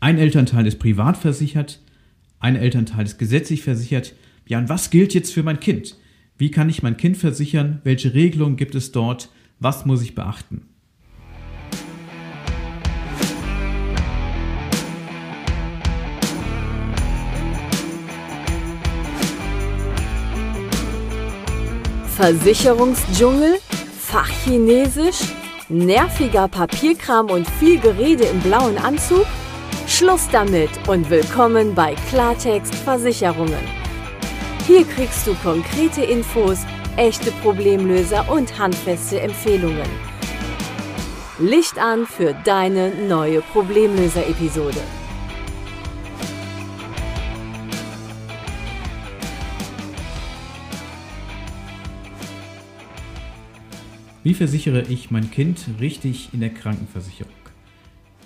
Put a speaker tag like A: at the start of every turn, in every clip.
A: ein Elternteil ist privat versichert, ein Elternteil ist gesetzlich versichert. Ja, und was gilt jetzt für mein Kind? Wie kann ich mein Kind versichern? Welche Regelungen gibt es dort? Was muss ich beachten?
B: Versicherungsdschungel, Fachchinesisch, nerviger Papierkram und viel Gerede im blauen Anzug? Schluss damit und willkommen bei Klartext Versicherungen. Hier kriegst du konkrete Infos, echte Problemlöser und handfeste Empfehlungen. Licht an für deine neue Problemlöser-Episode.
A: Wie versichere ich mein Kind richtig in der Krankenversicherung?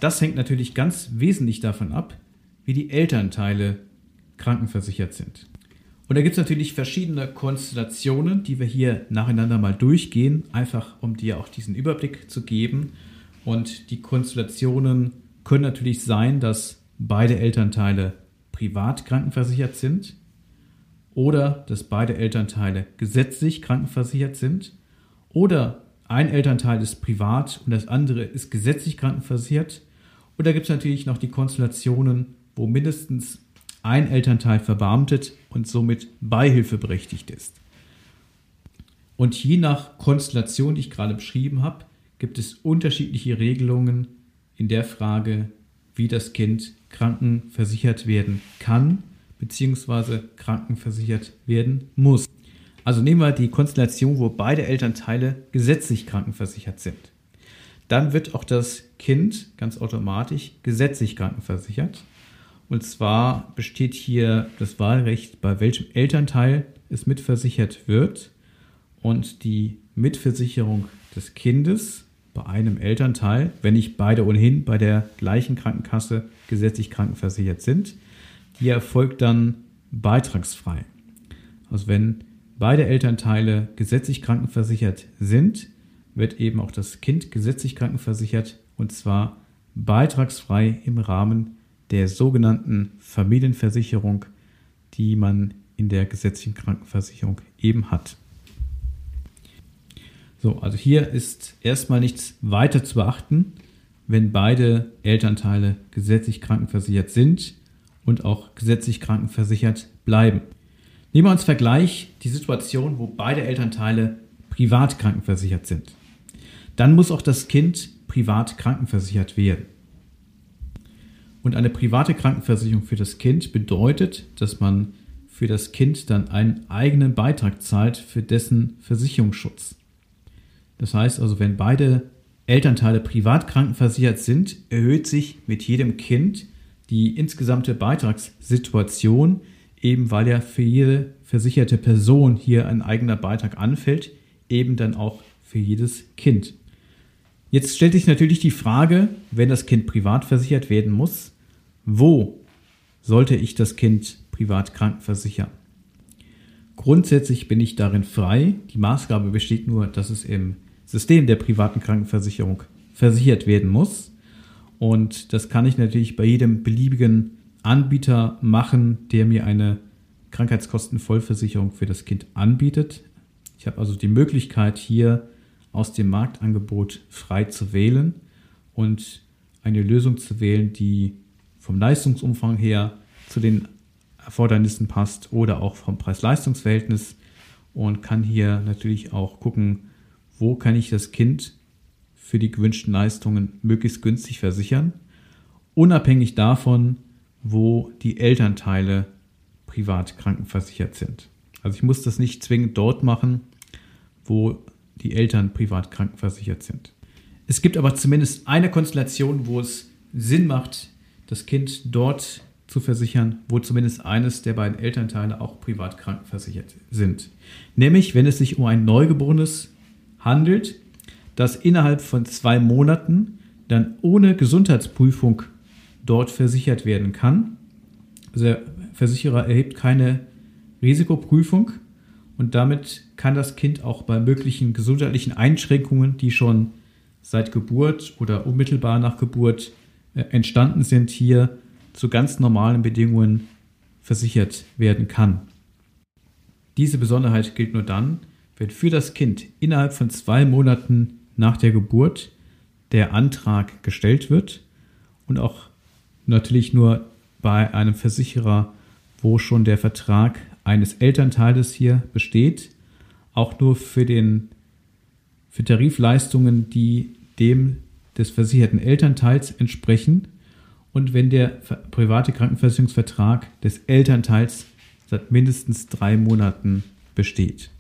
A: Das hängt natürlich ganz wesentlich davon ab, wie die Elternteile krankenversichert sind. Und da gibt es natürlich verschiedene Konstellationen, die wir hier nacheinander mal durchgehen, einfach um dir auch diesen Überblick zu geben. Und die Konstellationen können natürlich sein, dass beide Elternteile privat krankenversichert sind oder dass beide Elternteile gesetzlich krankenversichert sind oder ein Elternteil ist privat und das andere ist gesetzlich krankenversichert. Und da gibt es natürlich noch die Konstellationen, wo mindestens ein Elternteil verbeamtet und somit beihilfeberechtigt ist. Und je nach Konstellation, die ich gerade beschrieben habe, gibt es unterschiedliche Regelungen in der Frage, wie das Kind krankenversichert werden kann bzw. krankenversichert werden muss. Also nehmen wir die Konstellation, wo beide Elternteile gesetzlich krankenversichert sind. Dann wird auch das Kind ganz automatisch gesetzlich krankenversichert. Und zwar besteht hier das Wahlrecht, bei welchem Elternteil es mitversichert wird. Und die Mitversicherung des Kindes bei einem Elternteil, wenn nicht beide ohnehin bei der gleichen Krankenkasse gesetzlich krankenversichert sind, die erfolgt dann beitragsfrei. Also wenn beide Elternteile gesetzlich krankenversichert sind, wird eben auch das Kind gesetzlich krankenversichert und zwar beitragsfrei im Rahmen der sogenannten Familienversicherung, die man in der gesetzlichen Krankenversicherung eben hat. So, also hier ist erstmal nichts weiter zu beachten, wenn beide Elternteile gesetzlich krankenversichert sind und auch gesetzlich krankenversichert bleiben. Nehmen wir uns Vergleich die Situation, wo beide Elternteile privat krankenversichert sind. Dann muss auch das Kind privat krankenversichert werden. Und eine private Krankenversicherung für das Kind bedeutet, dass man für das Kind dann einen eigenen Beitrag zahlt für dessen Versicherungsschutz. Das heißt also, wenn beide Elternteile privat krankenversichert sind, erhöht sich mit jedem Kind die insgesamte Beitragssituation eben weil ja für jede versicherte Person hier ein eigener Beitrag anfällt, eben dann auch für jedes Kind. Jetzt stellt sich natürlich die Frage, wenn das Kind privat versichert werden muss, wo sollte ich das Kind privat krankenversichern? Grundsätzlich bin ich darin frei. Die Maßgabe besteht nur, dass es im System der privaten Krankenversicherung versichert werden muss. Und das kann ich natürlich bei jedem beliebigen Anbieter machen, der mir eine Krankheitskostenvollversicherung für das Kind anbietet. Ich habe also die Möglichkeit, hier aus dem Marktangebot frei zu wählen und eine Lösung zu wählen, die vom Leistungsumfang her zu den Erfordernissen passt oder auch vom Preis-Leistungs-Verhältnis und kann hier natürlich auch gucken, wo kann ich das Kind für die gewünschten Leistungen möglichst günstig versichern, unabhängig davon, wo die Elternteile privat krankenversichert sind. Also ich muss das nicht zwingend dort machen, wo die Eltern privat krankenversichert sind. Es gibt aber zumindest eine Konstellation, wo es Sinn macht, das Kind dort zu versichern, wo zumindest eines der beiden Elternteile auch privat krankenversichert sind. Nämlich, wenn es sich um ein Neugeborenes handelt, das innerhalb von zwei Monaten dann ohne Gesundheitsprüfung dort versichert werden kann. Also der Versicherer erhebt keine Risikoprüfung und damit kann das Kind auch bei möglichen gesundheitlichen Einschränkungen, die schon seit Geburt oder unmittelbar nach Geburt äh, entstanden sind, hier zu ganz normalen Bedingungen versichert werden kann. Diese Besonderheit gilt nur dann, wenn für das Kind innerhalb von zwei Monaten nach der Geburt der Antrag gestellt wird und auch natürlich nur bei einem Versicherer, wo schon der Vertrag eines Elternteiles hier besteht, auch nur für, den, für Tarifleistungen, die dem des versicherten Elternteils entsprechen und wenn der private Krankenversicherungsvertrag des Elternteils seit mindestens drei Monaten besteht.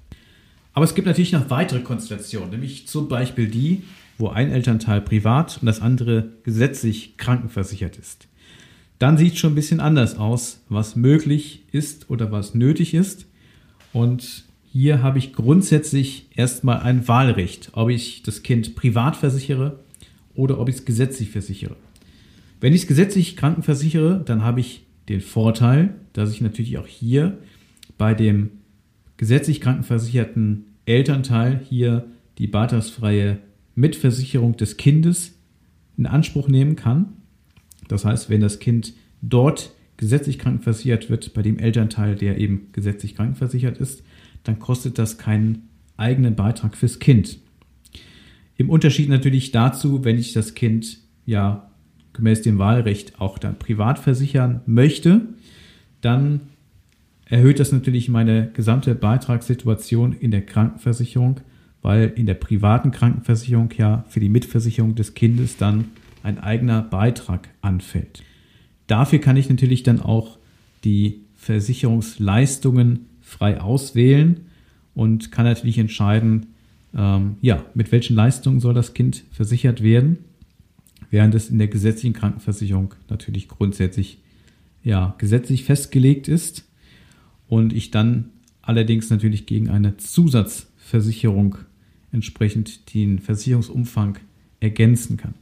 A: Aber es gibt natürlich noch weitere Konstellationen, nämlich zum Beispiel die, wo ein Elternteil privat und das andere gesetzlich krankenversichert ist. Dann sieht es schon ein bisschen anders aus, was möglich ist oder was nötig ist. Und hier habe ich grundsätzlich erstmal ein Wahlrecht, ob ich das Kind privat versichere oder ob ich es gesetzlich versichere. Wenn ich es gesetzlich krankenversichere, dann habe ich den Vorteil, dass ich natürlich auch hier bei dem gesetzlich krankenversicherten Elternteil hier die beitragsfreie Mitversicherung des Kindes in Anspruch nehmen kann. Das heißt, wenn das Kind dort gesetzlich krankenversichert wird, bei dem Elternteil, der eben gesetzlich krankenversichert ist, dann kostet das keinen eigenen Beitrag fürs Kind. Im Unterschied natürlich dazu, wenn ich das Kind ja gemäß dem Wahlrecht auch dann privat versichern möchte, dann erhöht das natürlich meine gesamte Beitragssituation in der Krankenversicherung, weil in der privaten Krankenversicherung ja für die Mitversicherung des Kindes dann ein eigener Beitrag anfällt. Dafür kann ich natürlich dann auch die Versicherungsleistungen frei auswählen und kann natürlich entscheiden, ähm, ja, mit welchen Leistungen soll das Kind versichert werden, während es in der gesetzlichen Krankenversicherung natürlich grundsätzlich ja, gesetzlich festgelegt ist und ich dann allerdings natürlich gegen eine Zusatzversicherung entsprechend den Versicherungsumfang ergänzen kann.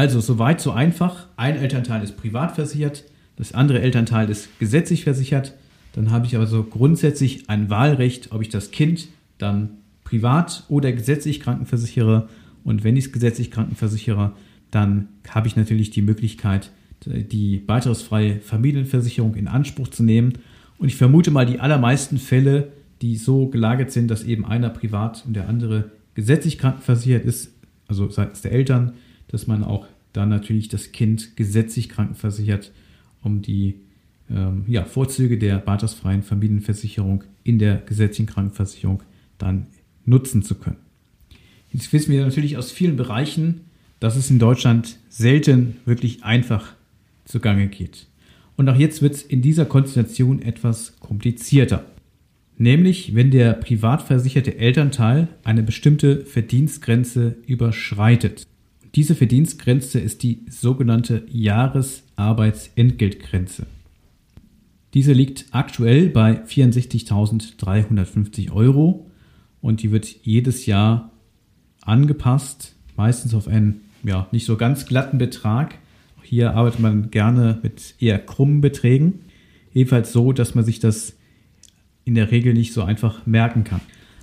A: Also soweit so einfach. Ein Elternteil ist privat versichert, das andere Elternteil ist gesetzlich versichert. Dann habe ich also grundsätzlich ein Wahlrecht, ob ich das Kind dann privat oder gesetzlich krankenversichere. Und wenn ich es gesetzlich krankenversichere, dann habe ich natürlich die Möglichkeit, die beitragsfreie Familienversicherung in Anspruch zu nehmen und ich vermute mal, die allermeisten Fälle, die so gelagert sind, dass eben einer privat und der andere gesetzlich krankenversichert ist, also seitens der Eltern, dass man auch dann natürlich das Kind gesetzlich krankenversichert, um die ähm, ja, Vorzüge der beitragsfreien Familienversicherung in der gesetzlichen Krankenversicherung dann nutzen zu können. Jetzt wissen wir natürlich aus vielen Bereichen, dass es in Deutschland selten wirklich einfach zugange geht. Und auch jetzt wird es in dieser Konstellation etwas komplizierter. Nämlich, wenn der privat versicherte Elternteil eine bestimmte Verdienstgrenze überschreitet. Diese Verdienstgrenze ist die sogenannte Jahresarbeitsentgeltgrenze. Diese liegt aktuell bei 64.350 Euro und die wird jedes Jahr angepasst, meistens auf einen ja, nicht so ganz glatten Betrag, hier arbeitet man gerne mit eher krummen Beträgen. Ebenfalls so, dass man sich das in der Regel nicht so einfach merken kann.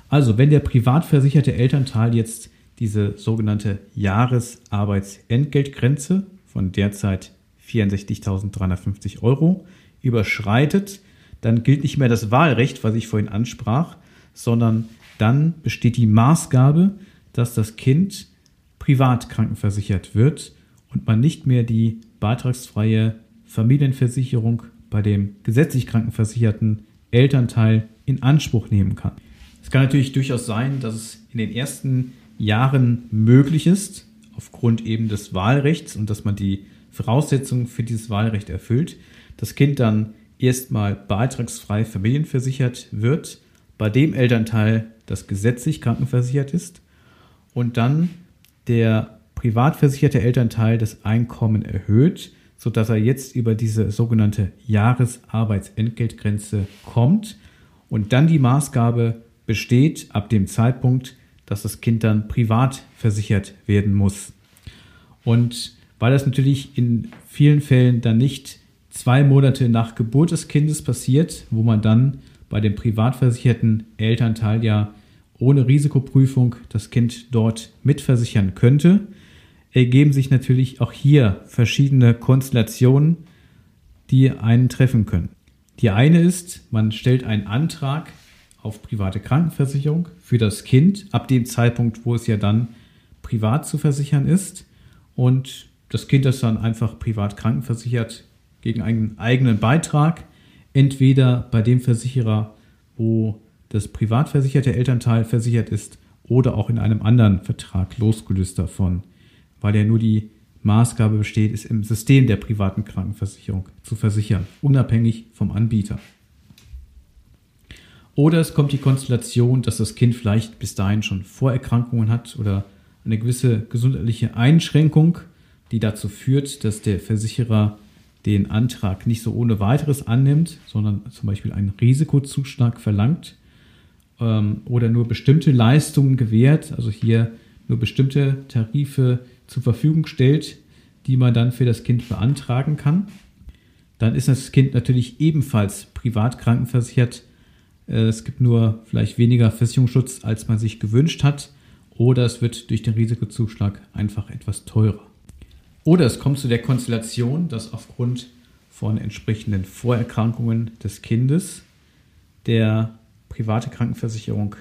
A: Also, wenn der privat versicherte Elternteil jetzt diese sogenannte Jahresarbeitsentgeltgrenze von derzeit 64.350 Euro überschreitet, dann gilt nicht mehr das Wahlrecht, was ich vorhin ansprach, sondern dann besteht die Maßgabe, dass das Kind privat krankenversichert wird und man nicht mehr die beitragsfreie Familienversicherung bei dem gesetzlich krankenversicherten Elternteil in Anspruch nehmen kann. Es kann natürlich durchaus sein, dass es in den ersten Jahren möglich ist, aufgrund eben des Wahlrechts und dass man die Voraussetzungen für dieses Wahlrecht erfüllt, das Kind dann erstmal beitragsfrei familienversichert wird, bei dem Elternteil, das gesetzlich krankenversichert ist, und dann der privat versicherte Elternteil das Einkommen erhöht, sodass er jetzt über diese sogenannte Jahresarbeitsentgeltgrenze kommt und dann die Maßgabe besteht ab dem Zeitpunkt, dass das Kind dann privat versichert werden muss. Und weil das natürlich in vielen Fällen dann nicht zwei Monate nach Geburt des Kindes passiert, wo man dann bei dem privat versicherten Elternteil ja ohne Risikoprüfung das Kind dort mitversichern könnte, ergeben sich natürlich auch hier verschiedene Konstellationen, die einen treffen können. Die eine ist, man stellt einen Antrag auf private Krankenversicherung für das Kind ab dem Zeitpunkt, wo es ja dann privat zu versichern ist. Und das Kind ist dann einfach privat krankenversichert gegen einen eigenen Beitrag, entweder bei dem Versicherer, wo das privat versicherte Elternteil versichert ist, oder auch in einem anderen Vertrag losgelöst davon, weil ja nur die Maßgabe besteht, es im System der privaten Krankenversicherung zu versichern, unabhängig vom Anbieter. Oder es kommt die Konstellation, dass das Kind vielleicht bis dahin schon Vorerkrankungen hat oder eine gewisse gesundheitliche Einschränkung, die dazu führt, dass der Versicherer den Antrag nicht so ohne weiteres annimmt, sondern zum Beispiel einen Risikozuschlag verlangt ähm, oder nur bestimmte Leistungen gewährt, also hier nur bestimmte Tarife zur Verfügung stellt, die man dann für das Kind beantragen kann. Dann ist das Kind natürlich ebenfalls privat krankenversichert es gibt nur vielleicht weniger Versicherungsschutz, als man sich gewünscht hat. Oder es wird durch den Risikozuschlag einfach etwas teurer. Oder es kommt zu der Konstellation, dass aufgrund von entsprechenden Vorerkrankungen des Kindes der private Krankenversicherung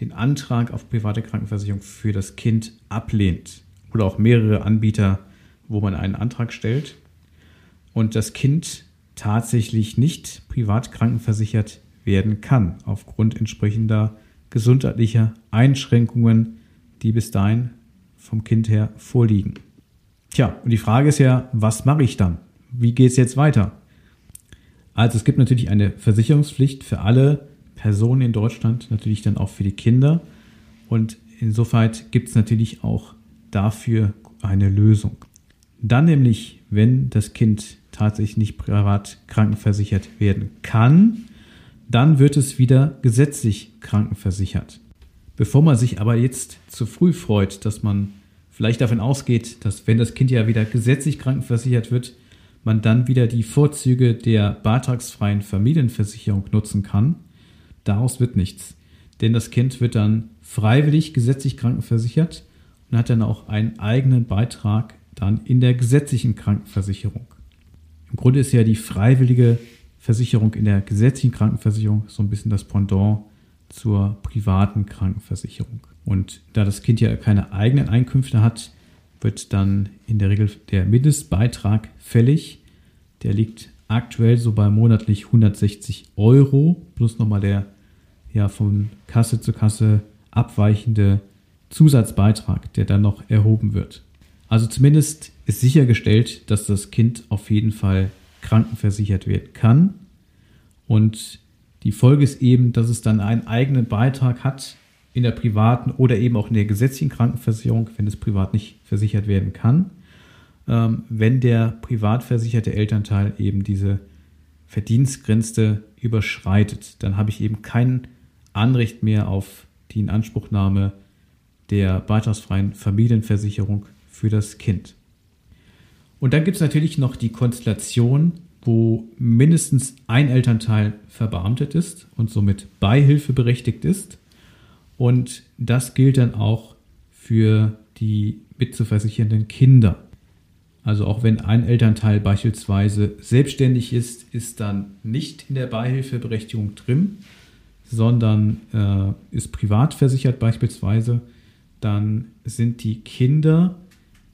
A: den Antrag auf private Krankenversicherung für das Kind ablehnt. Oder auch mehrere Anbieter, wo man einen Antrag stellt und das Kind tatsächlich nicht privat krankenversichert werden kann, aufgrund entsprechender gesundheitlicher Einschränkungen, die bis dahin vom Kind her vorliegen. Tja, und die Frage ist ja, was mache ich dann? Wie geht es jetzt weiter? Also es gibt natürlich eine Versicherungspflicht für alle Personen in Deutschland, natürlich dann auch für die Kinder. Und insofern gibt es natürlich auch dafür eine Lösung. Dann nämlich, wenn das Kind tatsächlich nicht privat krankenversichert werden kann, dann wird es wieder gesetzlich krankenversichert. Bevor man sich aber jetzt zu früh freut, dass man vielleicht davon ausgeht, dass wenn das Kind ja wieder gesetzlich krankenversichert wird, man dann wieder die Vorzüge der beitragsfreien Familienversicherung nutzen kann, daraus wird nichts. Denn das Kind wird dann freiwillig gesetzlich krankenversichert und hat dann auch einen eigenen Beitrag dann in der gesetzlichen Krankenversicherung. Im Grunde ist ja die freiwillige Versicherung in der gesetzlichen Krankenversicherung so ein bisschen das Pendant zur privaten Krankenversicherung. Und da das Kind ja keine eigenen Einkünfte hat, wird dann in der Regel der Mindestbeitrag fällig. Der liegt aktuell so bei monatlich 160 Euro plus nochmal der ja von Kasse zu Kasse abweichende Zusatzbeitrag, der dann noch erhoben wird. Also zumindest ist sichergestellt, dass das Kind auf jeden Fall krankenversichert werden kann. Und die Folge ist eben, dass es dann einen eigenen Beitrag hat in der privaten oder eben auch in der gesetzlichen Krankenversicherung, wenn es privat nicht versichert werden kann, ähm, wenn der privat versicherte Elternteil eben diese Verdienstgrenze überschreitet. Dann habe ich eben kein Anrecht mehr auf die Inanspruchnahme der beitragsfreien Familienversicherung für das Kind. Und dann gibt es natürlich noch die Konstellation, wo mindestens ein Elternteil verbeamtet ist und somit Beihilfe berechtigt ist. Und das gilt dann auch für die mitzuversichernden Kinder. Also auch wenn ein Elternteil beispielsweise selbstständig ist, ist dann nicht in der Beihilfeberechtigung drin, sondern äh, ist privat versichert beispielsweise, dann sind die Kinder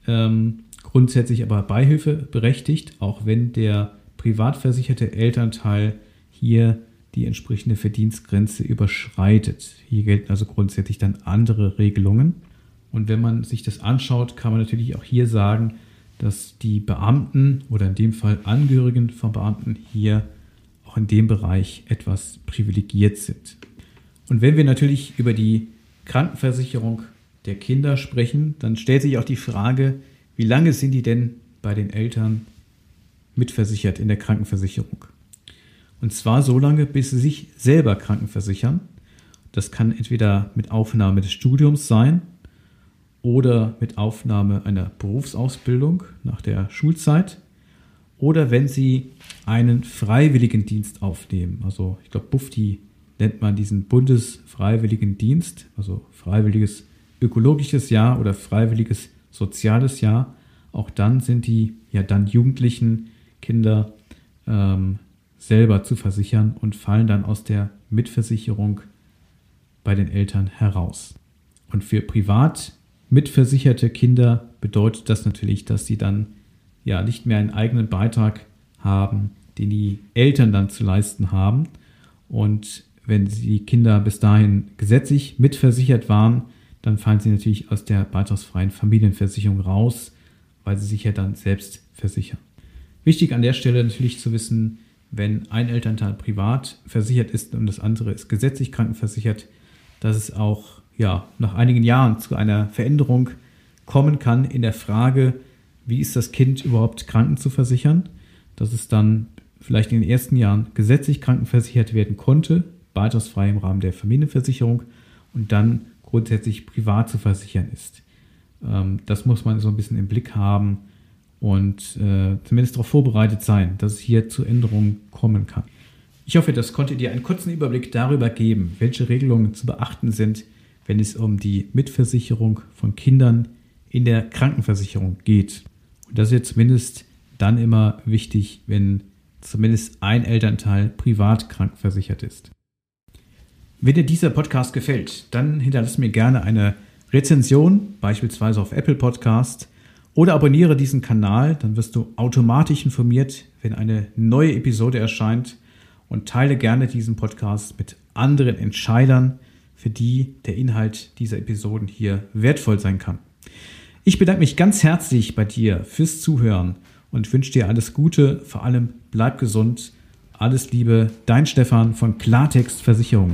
A: ähm, grundsätzlich aber Beihilfe berechtigt, auch wenn der privat versicherte Elternteil hier die entsprechende Verdienstgrenze überschreitet. Hier gelten also grundsätzlich dann andere Regelungen. Und wenn man sich das anschaut, kann man natürlich auch hier sagen, dass die Beamten oder in dem Fall Angehörigen von Beamten hier auch in dem Bereich etwas privilegiert sind. Und wenn wir natürlich über die Krankenversicherung der Kinder sprechen, dann stellt sich auch die Frage, wie lange sind die denn bei den Eltern mitversichert in der Krankenversicherung? Und zwar so lange, bis sie sich selber krankenversichern. Das kann entweder mit Aufnahme des Studiums sein oder mit Aufnahme einer Berufsausbildung nach der Schulzeit oder wenn sie einen freiwilligen Dienst aufnehmen. Also ich glaube, Bufti nennt man diesen Bundesfreiwilligen Dienst, also freiwilliges ökologisches Jahr oder freiwilliges soziales Jahr. Auch dann sind die ja dann jugendlichen Kinder ähm, selber zu versichern und fallen dann aus der Mitversicherung bei den Eltern heraus. Und für privat mitversicherte Kinder bedeutet das natürlich, dass sie dann ja nicht mehr einen eigenen Beitrag haben, den die Eltern dann zu leisten haben. Und wenn die Kinder bis dahin gesetzlich mitversichert waren, dann fallen sie natürlich aus der beitragsfreien Familienversicherung raus, weil sie sich ja dann selbst versichern. Wichtig an der Stelle natürlich zu wissen, wenn ein Elternteil privat versichert ist und das andere ist gesetzlich krankenversichert, dass es auch ja, nach einigen Jahren zu einer Veränderung kommen kann in der Frage, wie ist das Kind überhaupt kranken zu versichern, dass es dann vielleicht in den ersten Jahren gesetzlich krankenversichert werden konnte, beitragsfrei im Rahmen der Familienversicherung und dann grundsätzlich privat zu versichern ist. Ähm, das muss man so ein bisschen im Blick haben und äh, zumindest darauf vorbereitet sein, dass es hier zu Änderungen kommen kann. Ich hoffe, das konnte dir einen kurzen Überblick darüber geben, welche Regelungen zu beachten sind, wenn es um die Mitversicherung von Kindern in der Krankenversicherung geht. Und das ist jetzt zumindest dann immer wichtig, wenn zumindest ein Elternteil privat krankenversichert ist. Wenn dir dieser Podcast gefällt, dann hinterlass mir gerne eine Rezension, beispielsweise auf Apple Podcast, oder abonniere diesen Kanal, dann wirst du automatisch informiert, wenn eine neue Episode erscheint und teile gerne diesen Podcast mit anderen Entscheidern, für die der Inhalt dieser Episoden hier wertvoll sein kann. Ich bedanke mich ganz herzlich bei dir fürs Zuhören und wünsche dir alles Gute, vor allem bleib gesund. Alles Liebe, dein Stefan von Klartext Versicherung.